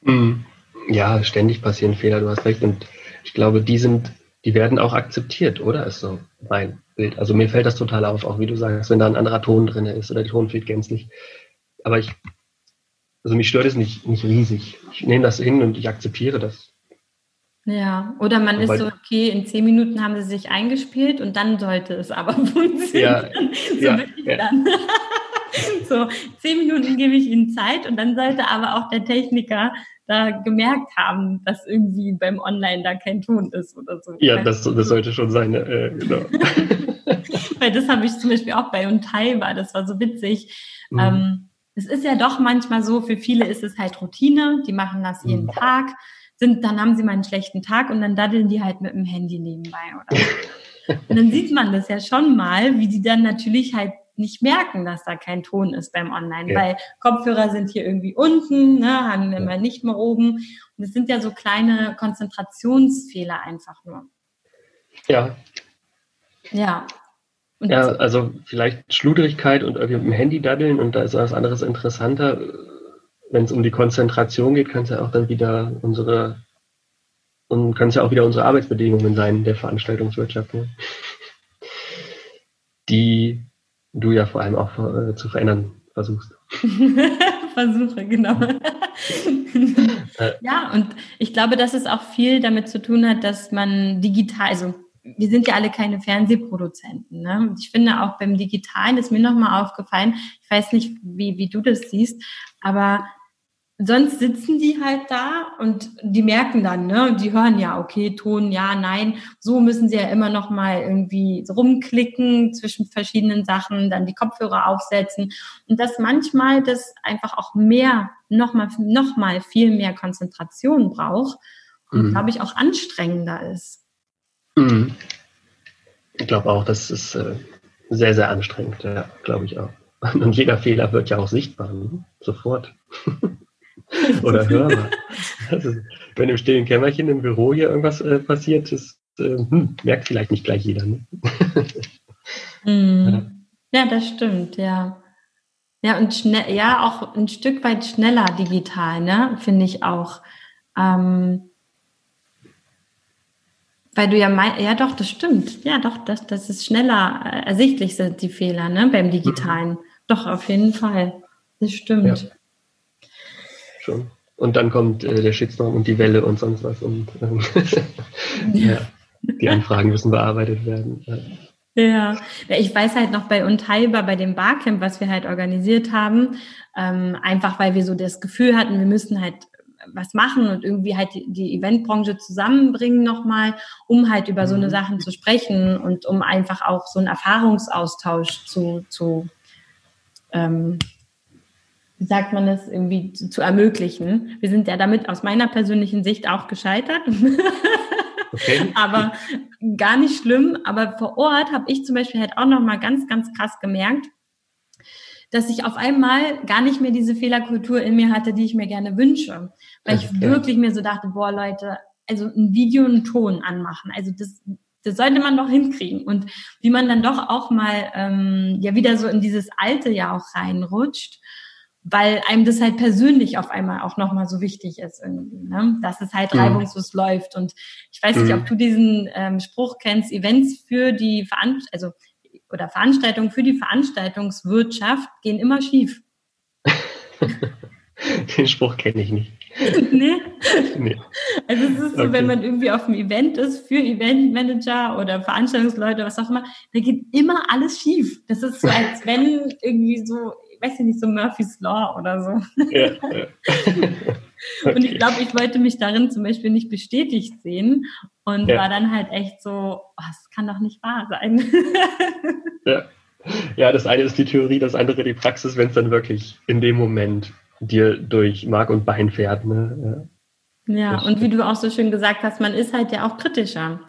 Mhm. Ja, ständig passieren Fehler, du hast recht. Und ich glaube, die sind, die werden auch akzeptiert, oder? Ist so mein Bild. Also mir fällt das total auf, auch wie du sagst, wenn da ein anderer Ton drin ist oder der Ton fehlt gänzlich. Aber ich, also mich stört es nicht, nicht riesig. Ich nehme das hin und ich akzeptiere das. Ja, oder man ist so, okay, in zehn Minuten haben sie sich eingespielt und dann sollte es aber [LAUGHS] funktionieren. Ja, so ja, ja. [LAUGHS] [LAUGHS] so, zehn Minuten gebe ich ihnen Zeit und dann sollte aber auch der Techniker da gemerkt haben, dass irgendwie beim Online da kein Ton ist oder so. Ja, das, das sollte schon sein, äh, genau. [LAUGHS] Weil das habe ich zum Beispiel auch bei Untai war, das war so witzig. Mhm. Ähm, es ist ja doch manchmal so, für viele ist es halt Routine, die machen das jeden mhm. Tag sind, dann haben sie mal einen schlechten Tag und dann daddeln die halt mit dem Handy nebenbei oder so. [LAUGHS] Und dann sieht man das ja schon mal, wie die dann natürlich halt nicht merken, dass da kein Ton ist beim Online, ja. weil Kopfhörer sind hier irgendwie unten, ne, haben wir ja. nicht mehr oben. Und es sind ja so kleine Konzentrationsfehler einfach nur. Ja. Ja. Und ja, also vielleicht Schludrigkeit und irgendwie mit dem Handy daddeln und da ist was anderes interessanter wenn es um die Konzentration geht, kann es ja auch dann wieder unsere und können es ja auch wieder unsere Arbeitsbedingungen sein der Veranstaltungswirtschaft, ne? die du ja vor allem auch äh, zu verändern versuchst. [LAUGHS] Versuche, genau. [LAUGHS] ja, und ich glaube, dass es auch viel damit zu tun hat, dass man digital, also wir sind ja alle keine Fernsehproduzenten. Ne? Ich finde auch beim Digitalen ist mir nochmal aufgefallen, ich weiß nicht, wie, wie du das siehst, aber sonst sitzen die halt da und die merken dann, ne, die hören ja, okay, Ton, ja, nein. So müssen sie ja immer noch mal irgendwie rumklicken zwischen verschiedenen Sachen, dann die Kopfhörer aufsetzen und dass manchmal das einfach auch mehr, noch mal, noch mal viel mehr Konzentration braucht und, mhm. glaube ich, auch anstrengender ist. Mhm. Ich glaube auch, das ist äh, sehr, sehr anstrengend, ja, glaube ich auch. [LAUGHS] Und jeder Fehler wird ja auch sichtbar, ne? sofort. [LAUGHS] [LAUGHS] Oder hörbar. Also, wenn im stillen Kämmerchen im Büro hier irgendwas äh, passiert, ist, äh, hm, merkt vielleicht nicht gleich jeder. Ne? mm. [LAUGHS] ja. ja, das stimmt, ja. Ja, und schnell, ja, auch ein Stück weit schneller digital, ne, finde ich auch. Ähm, weil du ja meinst, ja doch, das stimmt. Ja, doch, das, das ist schneller äh, ersichtlich sind die Fehler, ne, beim Digitalen. Mhm. Doch, auf jeden Fall. Das stimmt. Ja schon. Und dann kommt äh, der Shitstorm und die Welle und sonst was. Und ähm, [LAUGHS] ja, die Anfragen müssen bearbeitet werden. Ja. Ja, ich weiß halt noch bei Unteilbar, bei dem Barcamp, was wir halt organisiert haben, ähm, einfach weil wir so das Gefühl hatten, wir müssen halt was machen und irgendwie halt die, Eventbranche zusammenbringen nochmal, um halt über so eine mhm. Sachen zu sprechen und um einfach auch so einen Erfahrungsaustausch zu, zu ähm, wie sagt man das, irgendwie zu, zu, ermöglichen. Wir sind ja damit aus meiner persönlichen Sicht auch gescheitert. [LAUGHS] Okay. aber gar nicht schlimm. Aber vor Ort habe ich zum Beispiel halt auch nochmal ganz, ganz krass gemerkt, dass ich auf einmal gar nicht mehr diese Fehlerkultur in mir hatte, die ich mir gerne wünsche. Weil ich okay. wirklich mir so dachte, boah, Leute, also ein Video, einen Ton anmachen. Also das, das sollte man doch hinkriegen. Und wie man dann doch auch mal ähm, ja wieder so in dieses alte ja auch reinrutscht weil einem das halt persönlich auf einmal auch nochmal so wichtig ist irgendwie, ne? dass es halt mhm. reibungslos läuft. Und ich weiß nicht, mhm. ob du diesen ähm, Spruch kennst, Events für die Veranst also oder Veranstaltungen für die Veranstaltungswirtschaft gehen immer schief. [LAUGHS] Den Spruch kenne ich nicht. [LAUGHS] nee? nee. Also es ist so, okay. wenn man irgendwie auf einem Event ist für Eventmanager oder Veranstaltungsleute, was auch immer, da geht immer alles schief. Das ist so, als wenn irgendwie so weiß ich nicht, so Murphy's Law oder so. Ja, ja. okay. [LAUGHS] Und ich glaube, ich wollte mich darin zum Beispiel nicht bestätigt sehen und ja. war dann halt echt so, oh, das kann doch nicht wahr sein. [LAUGHS] ja. ja, das eine ist die Theorie, das andere die Praxis, wenn es dann wirklich in dem Moment dir durch Mark und Bein fährt. Ne? Ja, und wie du auch so schön gesagt hast, man ist halt ja auch kritischer.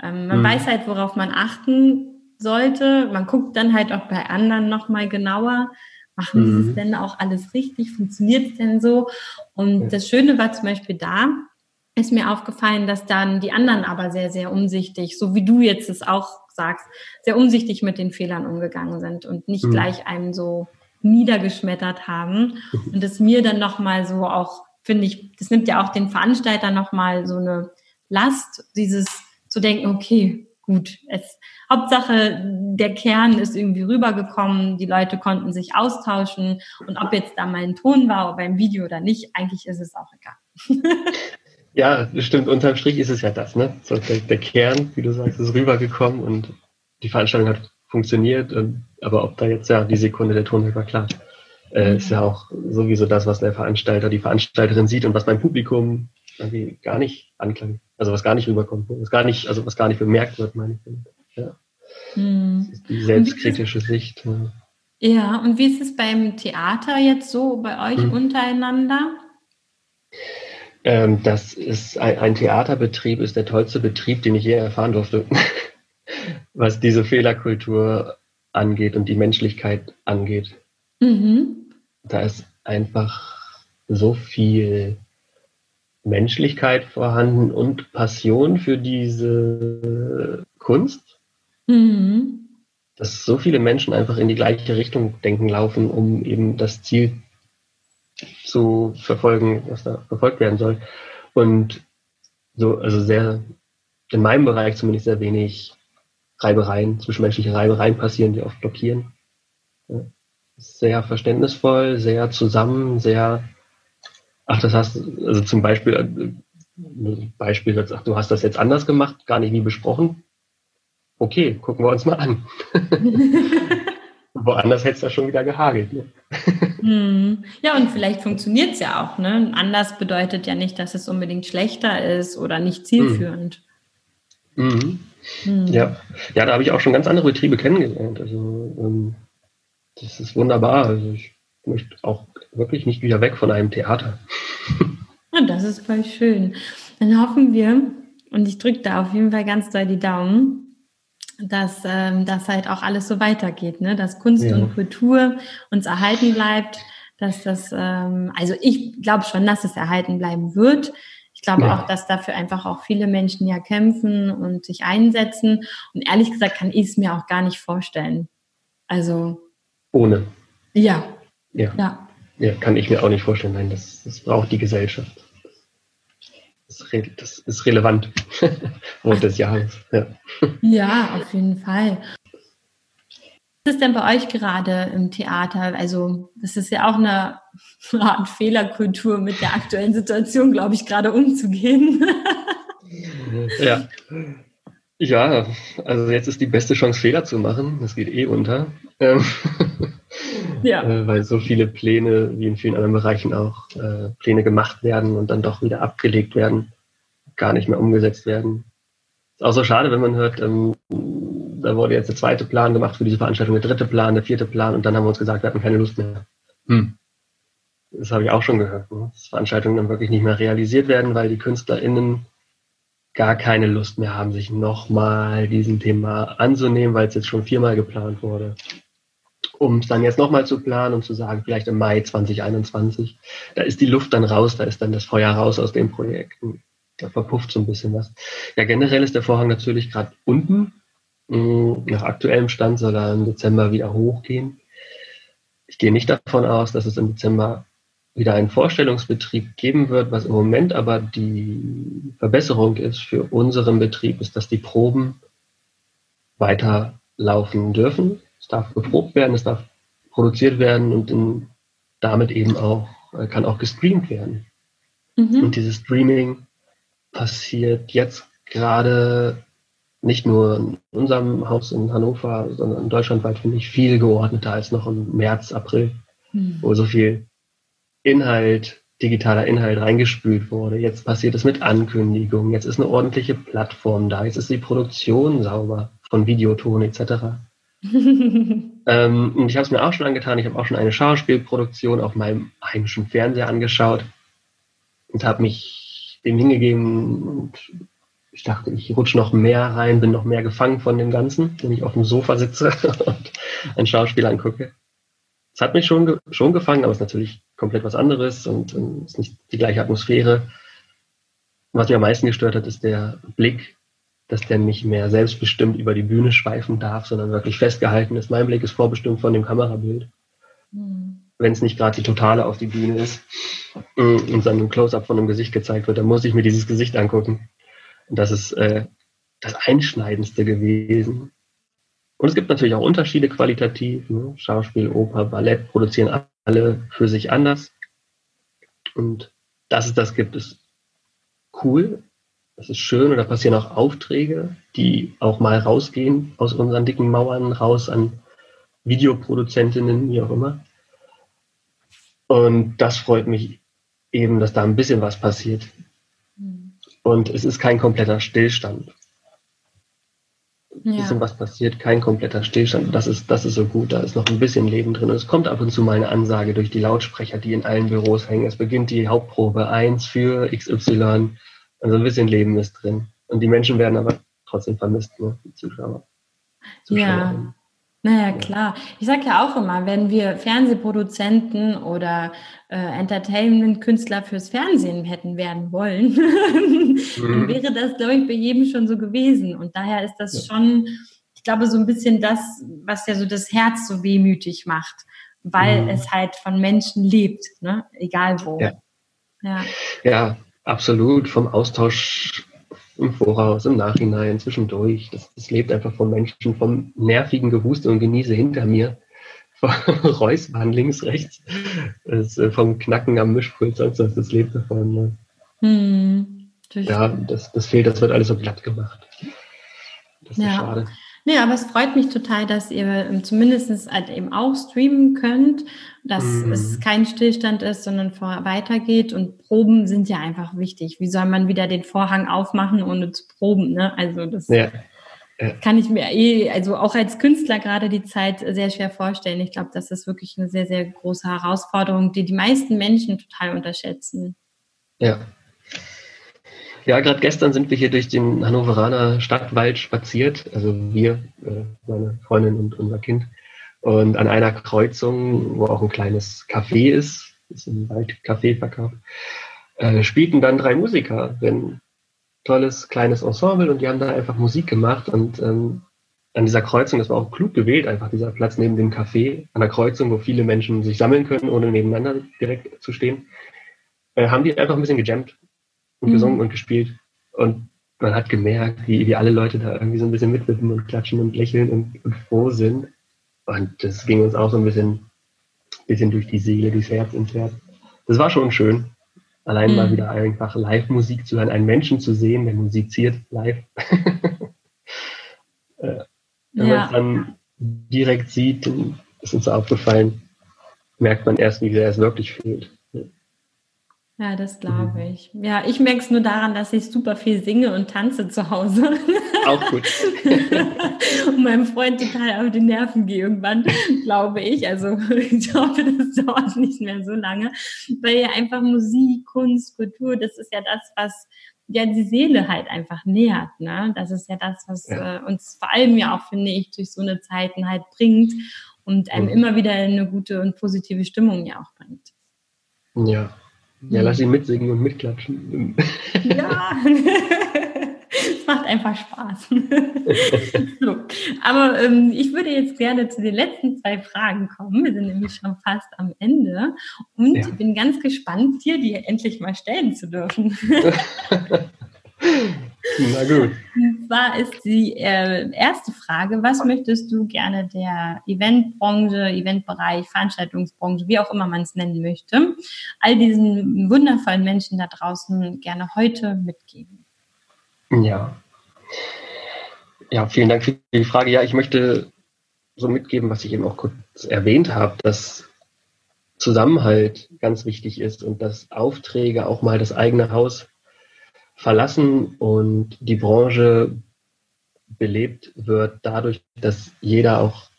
Ähm, man hm. weiß halt, worauf man achten sollte. Man guckt dann halt auch bei anderen nochmal genauer Machen mhm. sie es denn auch alles richtig? Funktioniert es denn so? Und ja. das Schöne war zum Beispiel da, ist mir aufgefallen, dass dann die anderen aber sehr, sehr umsichtig, so wie du jetzt es auch sagst, sehr umsichtig mit den Fehlern umgegangen sind und nicht mhm. gleich einem so niedergeschmettert haben. Und es mir dann nochmal so auch, finde ich, das nimmt ja auch den Veranstalter nochmal so eine Last, dieses zu denken, okay, gut, es, Hauptsache der Kern ist irgendwie rübergekommen, die Leute konnten sich austauschen und ob jetzt da mal ein Ton war beim Video oder nicht, eigentlich ist es auch egal. Ja, stimmt. Unterm Strich ist es ja das, ne? So, der, der, Kern, wie du sagst, ist rübergekommen und die Veranstaltung hat funktioniert. Aber ob da jetzt ja die Sekunde der Ton war klar, äh, ist ja auch sowieso das, was der Veranstalter, die Veranstalterin sieht und was beim Publikum irgendwie gar nicht anklang. Also was gar nicht rüberkommt, was gar nicht, also was gar nicht bemerkt wird, meine ich. Ja. Hm. Die selbstkritische Sicht. Ja. ja, und wie ist es beim Theater jetzt so bei euch hm. untereinander? Ähm, das ist ein, ein, Theaterbetrieb, ist der tollste Betrieb, den ich je erfahren durfte, [LAUGHS] was diese Fehlerkultur angeht und die Menschlichkeit angeht. Mhm. Da ist einfach so viel Menschlichkeit vorhanden und Passion für diese Kunst, mhm. dass so viele Menschen einfach in die gleiche Richtung denken laufen, um eben das Ziel zu verfolgen, was da verfolgt werden soll. Und so, also sehr, in meinem Bereich zumindest sehr wenig Reibereien, zwischenmenschliche Reibereien passieren, die oft blockieren. Sehr verständnisvoll, sehr zusammen, sehr, ach, das hast, also zum Beispiel, äh, Beispiel, ach, du hast das jetzt anders gemacht, gar nicht wie besprochen. Okay, gucken wir uns mal an. [LAUGHS] Woanders hätte es ja schon wieder gehagelt. Ne? Hm. Ja, und vielleicht funktioniert es ja auch. Ne? Anders bedeutet ja nicht, dass es unbedingt schlechter ist oder nicht zielführend. Mhm. Mhm. Ja. ja, da habe ich auch schon ganz andere Betriebe kennengelernt. Also ähm, das ist wunderbar. Also ich möchte auch wirklich nicht wieder weg von einem Theater. [LAUGHS] Und das ist voll schön. Dann hoffen wir, und ich drücke da auf jeden Fall ganz doll die Daumen, dass ähm, das halt auch alles so weitergeht, ne? dass Kunst ja. und Kultur uns erhalten bleibt, dass das, ähm, also ich glaube schon, dass es erhalten bleiben wird. Ich glaube ja. auch, dass dafür einfach auch viele Menschen ja kämpfen und sich einsetzen. Und ehrlich gesagt kann ich es mir auch gar nicht vorstellen. Also. Ohne. Ja. Ja. Ja, ja kann ich mir auch nicht vorstellen. Nein, das, das braucht die Gesellschaft das ist relevant [LAUGHS] Wort des Jahres. Ja. ja, auf jeden Fall. Was ist denn bei euch gerade im Theater? Also, das ist ja auch eine [LAUGHS] Art Fehlerkultur mit der aktuellen Situation, glaube ich, gerade umzugehen. [LAUGHS] ja. Ja, also jetzt ist die beste Chance, Fehler zu machen. Das geht eh unter. Ähm, ja. [LAUGHS] Äh, weil so viele Pläne, wie in vielen anderen Bereichen auch, äh, Pläne gemacht werden und dann doch wieder abgelegt werden, gar nicht mehr umgesetzt werden. Ist auch so schade, wenn man hört, ähm, da wurde jetzt der zweite Plan gemacht für diese Veranstaltung, der dritte Plan, der vierte Plan und dann haben wir uns gesagt, wir hatten keine Lust mehr. Hm. Das habe ich auch schon gehört, ne? dass Veranstaltungen dann wirklich nicht mehr realisiert werden, weil die KünstlerInnen gar keine Lust mehr haben, sich nochmal diesem Thema anzunehmen, weil es jetzt schon viermal geplant wurde um es dann jetzt nochmal zu planen und zu sagen, vielleicht im Mai 2021, da ist die Luft dann raus, da ist dann das Feuer raus aus den Projekten. Da verpufft so ein bisschen was. Ja, generell ist der Vorhang natürlich gerade unten. Nach aktuellem Stand soll er im Dezember wieder hochgehen. Ich gehe nicht davon aus, dass es im Dezember wieder einen Vorstellungsbetrieb geben wird. Was im Moment aber die Verbesserung ist für unseren Betrieb, ist, dass die Proben weiterlaufen dürfen es darf geprobt werden, es darf produziert werden und in, damit eben auch, äh, kann auch gestreamt werden. Mhm. Und dieses Streaming passiert jetzt gerade nicht nur in unserem Haus in Hannover, sondern deutschlandweit finde ich viel geordneter als noch im März, April, mhm. wo so viel Inhalt, digitaler Inhalt reingespült wurde. Jetzt passiert es mit Ankündigungen, jetzt ist eine ordentliche Plattform da, jetzt ist die Produktion sauber von Videoton etc. [LAUGHS] ähm, und ich habe es mir auch schon angetan. Ich habe auch schon eine Schauspielproduktion auf meinem heimischen Fernseher angeschaut und habe mich dem hingegeben und ich dachte, ich rutsche noch mehr rein, bin noch mehr gefangen von dem Ganzen, wenn ich auf dem Sofa sitze [LAUGHS] und ein Schauspiel angucke. es hat mich schon, schon gefangen, aber es ist natürlich komplett was anderes und es ist nicht die gleiche Atmosphäre. Was mich am meisten gestört hat, ist der Blick, dass der nicht mehr selbstbestimmt über die Bühne schweifen darf, sondern wirklich festgehalten ist. Mein Blick ist vorbestimmt von dem Kamerabild. Mhm. Wenn es nicht gerade die Totale auf die Bühne ist mm, und dann ein Close-up von einem Gesicht gezeigt wird, dann muss ich mir dieses Gesicht angucken. Und das ist äh, das Einschneidendste gewesen. Und es gibt natürlich auch Unterschiede qualitativ. Ne? Schauspiel, Oper, Ballett produzieren alle für sich anders. Und dass es das gibt, ist cool. Das ist schön. Und da passieren auch Aufträge, die auch mal rausgehen aus unseren dicken Mauern, raus an Videoproduzentinnen, wie auch immer. Und das freut mich eben, dass da ein bisschen was passiert. Hm. Und es ist kein kompletter Stillstand ja. bisschen was passiert, kein kompletter Stillstand. Das ist, das ist so gut, da ist noch ein bisschen Leben drin. Und es kommt ab und zu mal eine Ansage durch die Lautsprecher, die in allen Büros hängen. Es beginnt die Hauptprobe 1 für XY. Also ein bisschen Leben ist drin. Und die Menschen werden aber trotzdem vermisst, ne? die Zuschauer. Ja. Naja, klar. Ich sage ja auch immer, wenn wir Fernsehproduzenten oder äh, Entertainment-Künstler fürs Fernsehen hätten werden wollen, [LAUGHS] mhm. dann wäre das, glaube ich, bei jedem schon so gewesen. Und daher ist das schon, ich glaube, so ein bisschen das, was ja so das Herz so wehmütig macht, weil mhm. es halt von Menschen lebt, ne? egal wo. Ja. ja. ja, absolut. Vom Austausch im Voraus, im Nachhinein, zwischendurch. Das, das lebt einfach von Menschen, vom nervigen Gehuste und Genieße hinter mir, vom [LAUGHS] Räuspern links, rechts, das, äh, vom Knacken am Mischpult, sonst was, das lebt davon. Ne? Hm, ja, das, das fehlt, das wird alles so glatt gemacht. Das ist ja. schade. Nee, aber es freut mich total, dass ihr ähm, zumindest halt eben auch streamen könnt, dass mhm. es kein Stillstand ist, sondern vor, weitergeht. Und Proben sind ja einfach wichtig. Wie soll man wieder den Vorhang aufmachen, ohne zu proben? Ne? Also das ja. Ja. kann ich mir eh, also auch als Künstler gerade die Zeit sehr schwer vorstellen. Ich glaube, das ist wirklich eine sehr, sehr große Herausforderung, die die meisten Menschen total unterschätzen. Ja, ja, gerade gestern sind wir hier durch den Hannoveraner Stadtwald spaziert, also wir, äh, meine Freundin und unser Kind. Und an einer Kreuzung, wo auch ein kleines Café ist, ist ein Waldcafé verkauft, äh, spielten dann drei Musiker, ein tolles kleines Ensemble und die haben da einfach Musik gemacht und ähm, an dieser Kreuzung, das war auch klug gewählt, einfach dieser Platz neben dem Café, an der Kreuzung, wo viele Menschen sich sammeln können, ohne nebeneinander direkt zu stehen, äh, haben die einfach ein bisschen gejammt und mhm. gesungen und gespielt. Und man hat gemerkt, wie, wie alle Leute da irgendwie so ein bisschen mitwippen und klatschen und lächeln und, und froh sind. Und das ging uns auch so ein bisschen, bisschen durch die Seele, durchs Herz ins Herz. Das war schon schön. Allein mhm. mal wieder einfach Live-Musik zu hören, einen Menschen zu sehen, der musiziert live. [LAUGHS] Äh, wenn ja. man es dann direkt sieht, ist uns aufgefallen, merkt man erst, wie sehr es wirklich fühlt. Ja, das glaube ich. Ja, ich merke es nur daran, dass ich super viel singe und tanze zu Hause. [LAUGHS] Auch gut. [LAUGHS] und meinem Freund total auf die Nerven gehe irgendwann, glaube ich. Also [LAUGHS] ich hoffe, das dauert nicht mehr so lange. Weil ja einfach Musik, Kunst, Kultur, das ist ja das, was ja die Seele halt einfach nähert. Ne? Das ist ja das, was ja. äh, uns vor allem ja auch, finde ich, durch so eine Zeiten halt bringt und einem mhm. immer wieder eine gute und positive Stimmung ja auch bringt. Ja, ja, lass ihn mitsingen und mitklatschen. Ja, [LAUGHS] macht einfach Spaß. [LAUGHS] so. Aber ähm, ich würde jetzt gerne zu den letzten zwei Fragen kommen. Wir sind nämlich schon fast am Ende. Und ja. bin ganz gespannt, dir die endlich mal stellen zu dürfen. [LAUGHS] Na gut. Und zwar ist die äh, erste Frage, was möchtest du gerne der Eventbranche, Eventbereich, Veranstaltungsbranche, wie auch immer man es nennen möchte, all diesen wundervollen Menschen da draußen gerne heute mitgeben? Ja. Ja, vielen Dank für die Frage. Ja, ich möchte so mitgeben, was ich eben auch kurz erwähnt habe, dass Zusammenhalt ganz wichtig ist und dass Aufträge auch mal das eigene Haus verlassen und die Branche belebt wird dadurch, dass jeder auch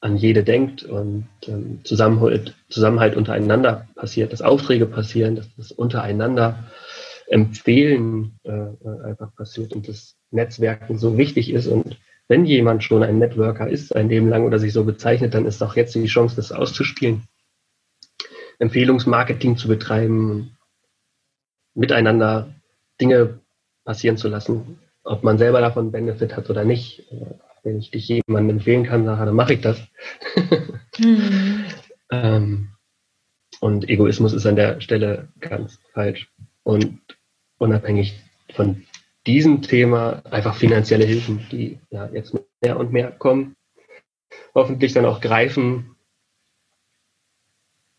an jede denkt und ähm, Zusammenhalt, Zusammenhalt untereinander passiert, dass Aufträge passieren, dass das untereinander Empfehlen äh, einfach passiert und das Netzwerken so wichtig ist. Und wenn jemand schon ein Networker ist, sein Leben lang oder sich so bezeichnet, dann ist auch jetzt die Chance, das auszuspielen. Empfehlungsmarketing zu betreiben, miteinander Dinge passieren zu lassen, ob man selber davon Benefit hat oder nicht. Wenn ich dich jemandem empfehlen kann, dann mache ich das. mhm. [LAUGHS] ähm, und Egoismus ist an der Stelle ganz falsch. Und unabhängig von diesem Thema einfach finanzielle Hilfen, die ja jetzt mehr und mehr kommen, hoffentlich dann auch greifen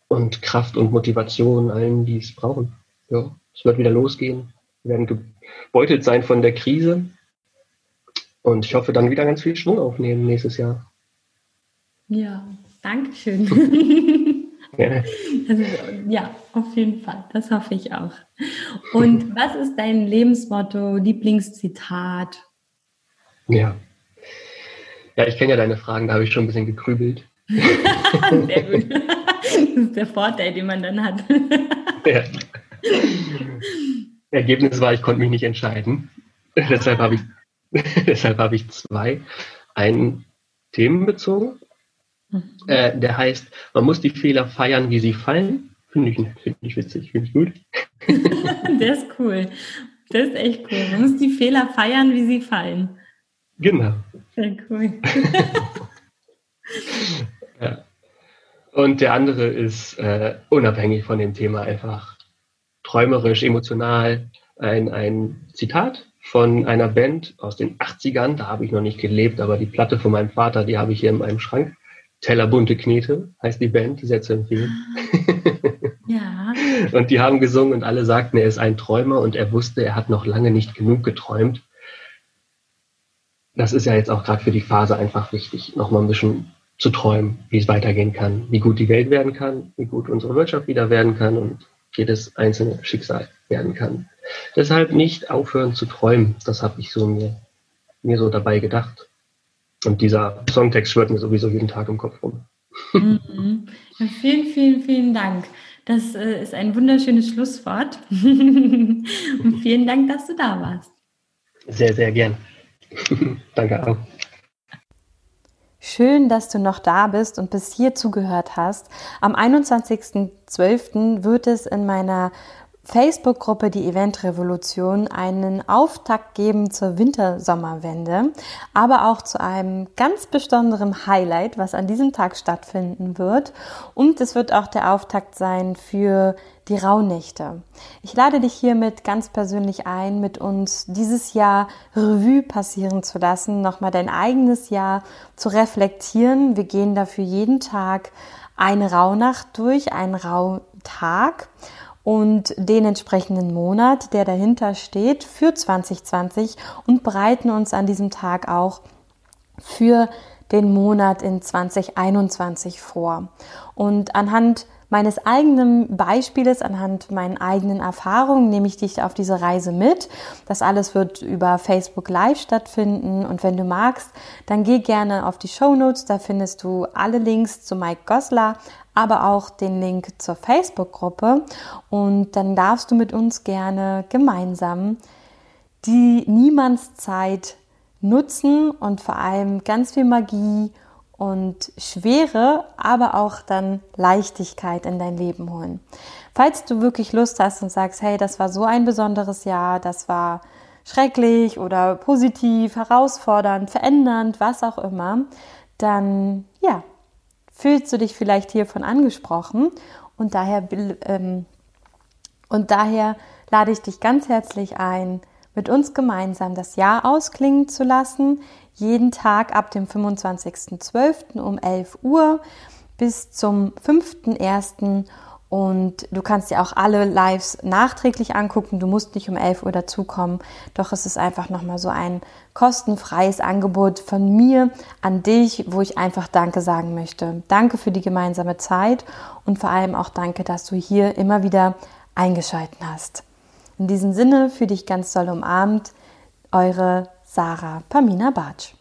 und Kraft und Motivation allen, die es brauchen. Ja, es wird wieder losgehen. Wir werden gebeutelt sein von der Krise und ich hoffe dann wieder ganz viel Schwung aufnehmen nächstes Jahr. Ja, danke schön. Ja. [LAUGHS] Also, ja, auf jeden Fall. Das hoffe ich auch. Und was ist dein Lebensmotto, Lieblingszitat? Ja. Ja, ich kenne ja deine Fragen, da habe ich schon ein bisschen gekrübelt. [LAUGHS] Sehr gut. Das ist der Vorteil, den man dann hat. Ja. Ergebnis war, ich konnte mich nicht entscheiden. deshalb habe ich, [LAUGHS] deshalb habe ich zwei. Einen themenbezogen Mhm. Äh, der heißt, man muss die Fehler feiern, wie sie fallen. Finde ich, find ich witzig, finde ich gut. [LAUGHS] der ist cool. Das ist echt cool. Man muss die Fehler feiern, wie sie fallen. Genau. Sehr cool. [LAUGHS] ja. Und der andere ist äh, unabhängig von dem Thema einfach träumerisch, emotional. Ein, ein Zitat von einer Band aus den 80ern, da habe ich noch nicht gelebt, aber die Platte von meinem Vater, die habe ich hier in meinem Schrank. Teller bunte Knete heißt die Band, sehr zu empfehlen. Ja. [LAUGHS] und die haben gesungen und alle sagten, er ist ein Träumer und er wusste, er hat noch lange nicht genug geträumt. Das ist ja jetzt auch gerade für die Phase einfach wichtig, nochmal ein bisschen zu träumen, wie es weitergehen kann, wie gut die Welt werden kann, wie gut unsere Wirtschaft wieder werden kann und jedes einzelne Schicksal werden kann. Deshalb nicht aufhören zu träumen. Das habe ich so mir, mir so dabei gedacht. Und dieser Songtext schwört mir sowieso jeden Tag im Kopf rum. Mhm. Ja, vielen, vielen, vielen Dank. Das äh, ist ein wunderschönes Schlusswort. [LAUGHS] Und vielen Dank, dass du da warst. Sehr, sehr gern. [LAUGHS] Danke auch. Schön, dass du noch da bist und bis hier zugehört hast. Am 21.12. wird es in meiner Facebook-Gruppe Die Eventrevolution einen Auftakt geben zur Wintersommerwende, aber auch zu einem ganz besonderen Highlight, was an diesem Tag stattfinden wird. Und es wird auch der Auftakt sein für die Rauhnächte. Ich lade dich hiermit ganz persönlich ein, mit uns dieses Jahr Revue passieren zu lassen, nochmal dein eigenes Jahr zu reflektieren. Wir gehen dafür jeden Tag eine Rauhnacht durch, einen Rauhtag und den entsprechenden Monat, der dahinter steht für 2020 und bereiten uns an diesem Tag auch für den Monat in 2021 vor. Und anhand meines eigenen Beispieles, anhand meinen eigenen Erfahrungen nehme ich dich auf diese Reise mit. Das alles wird über Facebook Live stattfinden und wenn du magst, dann geh gerne auf die Show Notes, da findest du alle Links zu Mike Goslar, aber auch den Link zur Facebook-Gruppe und dann darfst du mit uns gerne gemeinsam die Niemandszeit nutzen und vor allem ganz viel Magie und Schwere, aber auch dann Leichtigkeit in dein Leben holen. Falls du wirklich Lust hast und sagst, hey, das war so ein besonderes Jahr, das war schrecklich oder positiv, herausfordernd, verändernd, was auch immer, dann ja, fühlst du dich vielleicht hiervon angesprochen und daher, ähm, und daher lade ich dich ganz herzlich ein, mit uns gemeinsam das Jahr ausklingen zu lassen, jeden Tag ab dem 25.12. um 11 Uhr bis zum 5.1. Und du kannst dir auch alle Lives nachträglich angucken. Du musst nicht um 11 Uhr dazukommen. Doch es ist einfach nochmal so ein kostenfreies Angebot von mir an dich, wo ich einfach Danke sagen möchte. Danke für die gemeinsame Zeit und vor allem auch danke, dass du hier immer wieder eingeschalten hast. In diesem Sinne, für dich ganz doll umarmt, eure Sarah Pamina Bartsch.